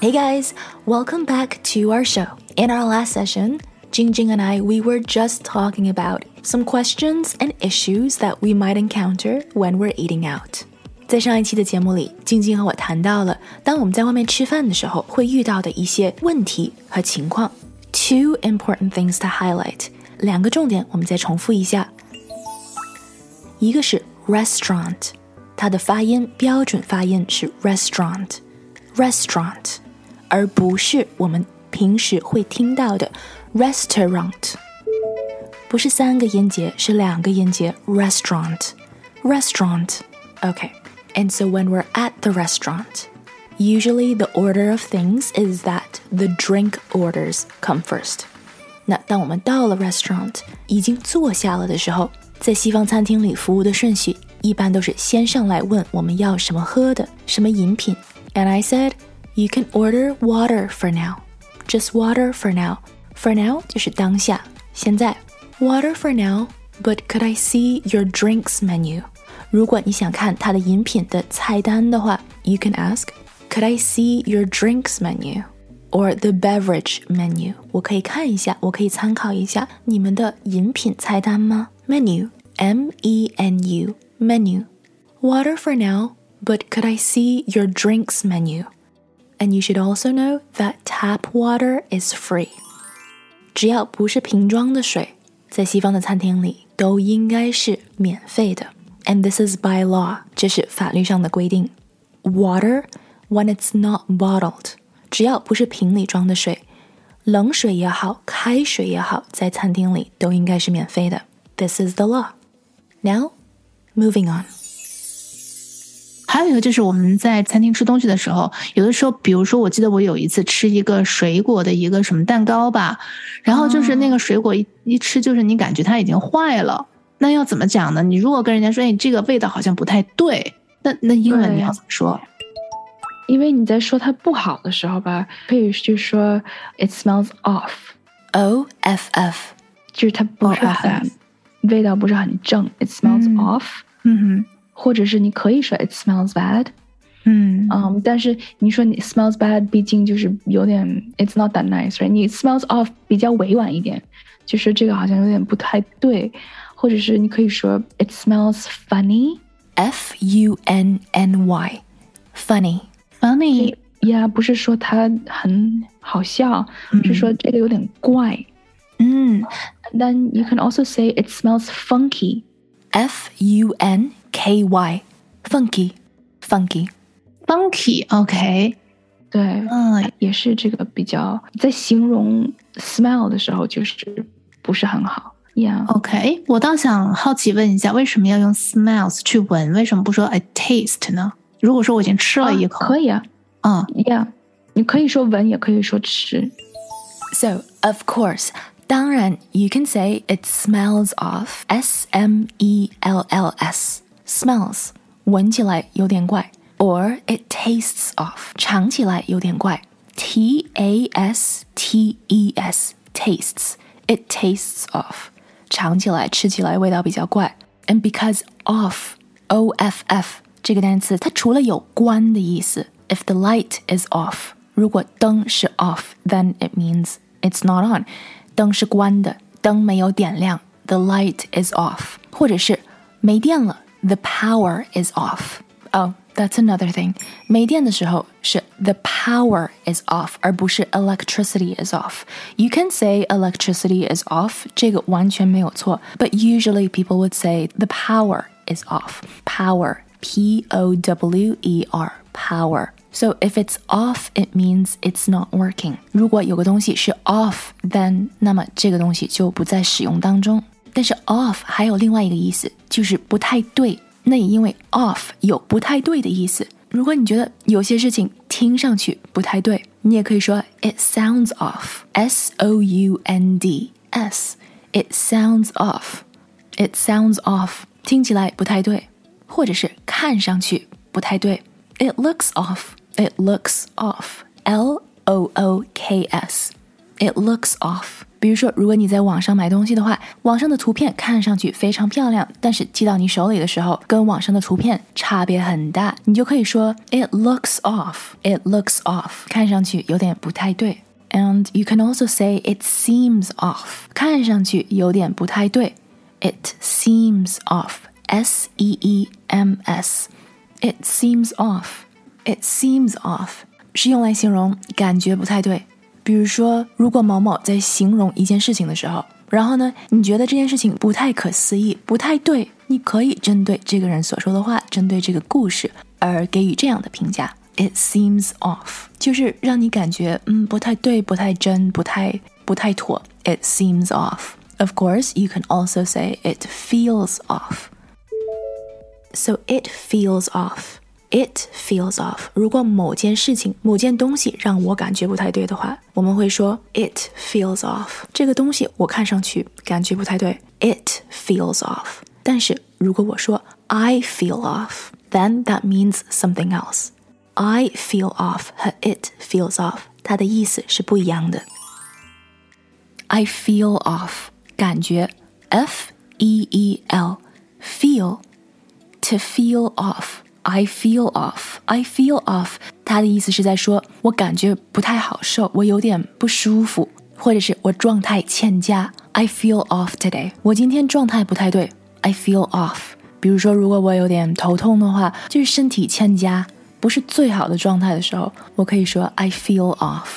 Hey guys, welcome back to our show. In our last session, Jingjing and I we were just talking about some questions and issues that we might encounter when we're eating out. 在上一期的节目里，晶晶和我谈到了当我们在外面吃饭的时候会遇到的一些问题和情况。Two important things to highlight，两个重点我们再重复一下。一个是 restaurant，它的发音标准发音是 restaurant，restaurant。 而不是我们平时会听到的 restaurant，不是三个音节，是两个音节 restaurant restaurant okay and so when we're at the restaurant usually the order of things is that the drink orders come first 那当我们到了 restaurant 已经坐下了的时候在西方餐厅里服务的顺序一般都是先上来问我们要什么喝的什么饮品 and I said you can order water for now. Just water for now. For now 就是当下，现在。Water for now, but could I see your drinks menu? 如果你想看它的饮品的菜单的话，you can ask, Could I see your drinks menu? Or the beverage menu? 我可以看一下，我可以参考一下你们的饮品菜单吗？Menu, M-E-N-U, menu. Water for now, but could I see your drinks menu? And you should also know that tap water is free. 只要不是瓶装的水，在西方的餐厅里都应该是免费的。And this is by law，这是法律上的规定。Water when it's not bottled，只要不是瓶里装的水，冷水也好，开水也好，在餐厅里都应该是免费的。This is the law. Now, moving on. 还有一个就是我们在餐厅吃东西的时候，有的时候，比如说，我记得我有一次吃一个水果的一个什么蛋糕吧，然后就是那个水果一一吃，就是你感觉它已经坏了，那要怎么讲呢？你如果跟人家说，哎，这个味道好像不太对，那那英文你要怎么说？因为你在说它不好的时候吧，可以就说 it smells off，o f f，就是它不是很味道不是很正，it smells off，嗯哼。或者是你可以说 it smells bad，嗯嗯，但是你说你 smells bad，毕竟就是有点 it's not that nice，right？你 smells off 比较委婉一点，就是这个好像有点不太对，或者是你可以说 it smells funny，f u n n y，funny，funny，呀，不是说它很好笑，是说这个有点怪，嗯，then you can also say it smells funky，f u n K Y funky funky funky OK，对，嗯，也是这个比较在形容 smell 的时候，就是不是很好。Yeah. OK，我倒想好奇问一下，为什么要用 smells 去闻？为什么不说 I taste 呢？如果说我已经吃了一口，可以啊。嗯，Yeah，你可以说闻，也可以说吃。So of course. 当然，you can say it smells of S M E L L S smells 闻起来有点怪，or it tastes of 尝起来有点怪，t a s t e s tastes it tastes of 尝起来吃起来味道比较怪，and because of o f f 这个单词它除了有关的意思，if the light is off 如果灯是 off，then it means it's not on，灯是关的，灯没有点亮，the light is off，或者是没电了。 the power is off. Oh, that's another thing. 没电的时候是 the power is off，而不是 electricity is off. You can say electricity is off，这个完全没有错，but usually people would say the power is off. Power, P O W E R, power. So if it's off, it means it's not working. 如果有个东西是 off，then 那么这个东西就不在使用当中。 但是 off 还有另外一个意思，就是不太对。那也因为 off 有不太对的意思，如果你觉得有些事情听上去不太对，你也可以说 It sounds off. S O U N D S. It sounds off. It sounds off. 听起来不太对，或者是看上去不太对。It looks off. It looks off. L O O K S. It looks off. 比如说，如果你在网上买东西的话，网上的图片看上去非常漂亮，但是寄到你手里的时候，跟网上的图片差别很大，你就可以说 It looks off. It looks off. 看上去有点不太对。And you can also say it seems off. 看上去有点不太对。It seems off. S E E M S. It seems off. It seems off 是用来形容感觉不太对。 比如说，如果某某在形容一件事情的时候，然后呢，你觉得这件事情不太可思议，不太对，你可以针对这个人所说的话，针对这个故事而给予这样的评价：It seems off，就是让你感觉嗯不太对，不太真，不太不太妥。It seems off. Of course, you can also say it feels off. So it feels off. It feels off。如果某件事情、某件东西让我感觉不太对的话，我们会说 It feels off。这个东西我看上去感觉不太对，It feels off。但是如果我说 I feel off，then that means something else。I feel off 和 It feels off 它的意思是不一样的。I feel off 感觉，F E E L feel to feel off。 I feel off. I feel off. 它的意思是在说，我感觉不太好受，我有点不舒服，或者是我状态欠佳。I feel off today. 我今天状态不太对。I feel off. 比如说，如果我有点头痛的话，就是身体欠佳，不是最好的状态的时候，我可以说 I feel off.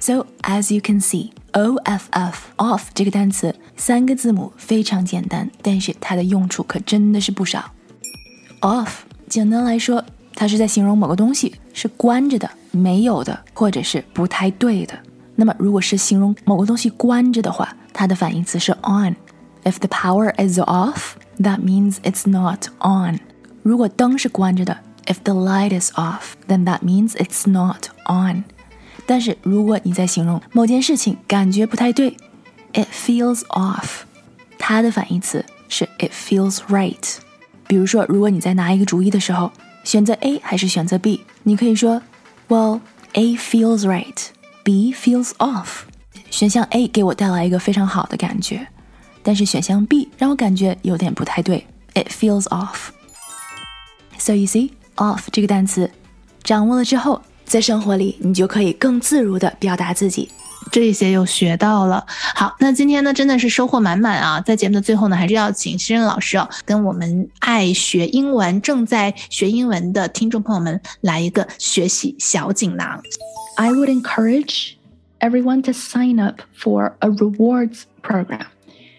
So as you can see, O F F off 这个单词三个字母非常简单，但是它的用处可真的是不少。Off，简单来说，它是在形容某个东西是关着的、没有的，或者是不太对的。那么，如果是形容某个东西关着的话，它的反义词是 on。If the power is off, that means it's not on。如果灯是关着的，If the light is off, then that means it's not on。但是如果你在形容某件事情感觉不太对，It feels off，它的反义词是 It feels right。比如说，如果你在拿一个主意的时候，选择 A 还是选择 B，你可以说，Well, A feels right, B feels off。选项 A 给我带来一个非常好的感觉，但是选项 B 让我感觉有点不太对，It feels off。So you see, off 这个单词掌握了之后，在生活里你就可以更自如的表达自己。这些又学到了。好，那今天呢，真的是收获满满啊！在节目的最后呢，还是要请新任老师哦，跟我们爱学英文、正在学英文的听众朋友们来一个学习小锦囊。I would encourage everyone to sign up for a rewards program.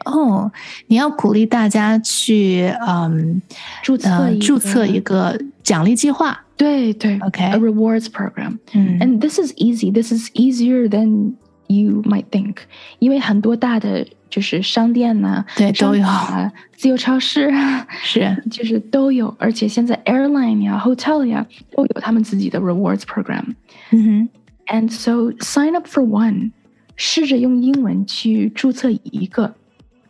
哦，你要鼓励大家去嗯注册注册一个奖励计划。对对，OK，a rewards program. And this is easy. This is easier than You might think，因为很多大的就是商店呐，对，都有啊，自由超市是，就是都有，而且现在 airline 呀、hotel 呀都有他们自己的 rewards program。嗯哼，and so sign up for one，试着用英文去注册一个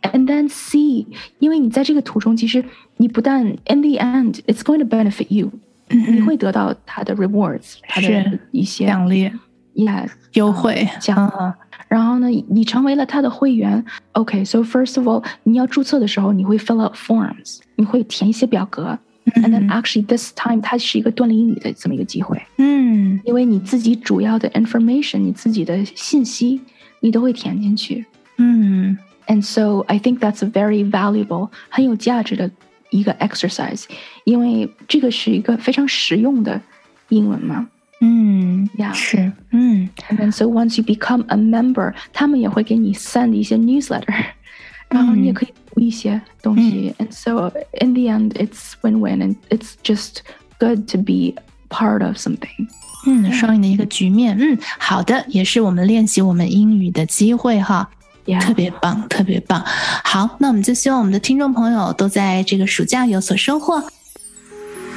，and then see，因为你在这个途中，其实你不但 in the end it's going to benefit you，你会得到它的 rewards，它的一些奖励。Yeah，优惠这样。然后呢，你成为了他的会员。OK，so first of all，你要注册的时候，你会 fill out forms，你会填一些表格。And then actually this time，它是一个锻炼英语的这么一个机会。嗯，因为你自己主要的 information，你自己的信息，你都会填进去。嗯，And so I think that's a very valuable，很有价值的一个 exercise，因为这个是一个非常实用的英文嘛。 嗯呀，是，嗯，and so once you become a member，他们也会给你 send 一些 newsletter，然后你也可以读一些东西，and so in the end it's win-win and it's just good to be part of something。嗯，双赢的一个局面。嗯，好的，也是我们练习我们英语的机会哈。特别棒，特别棒。好，那我们就希望我们的听众朋友都在这个暑假有所收获。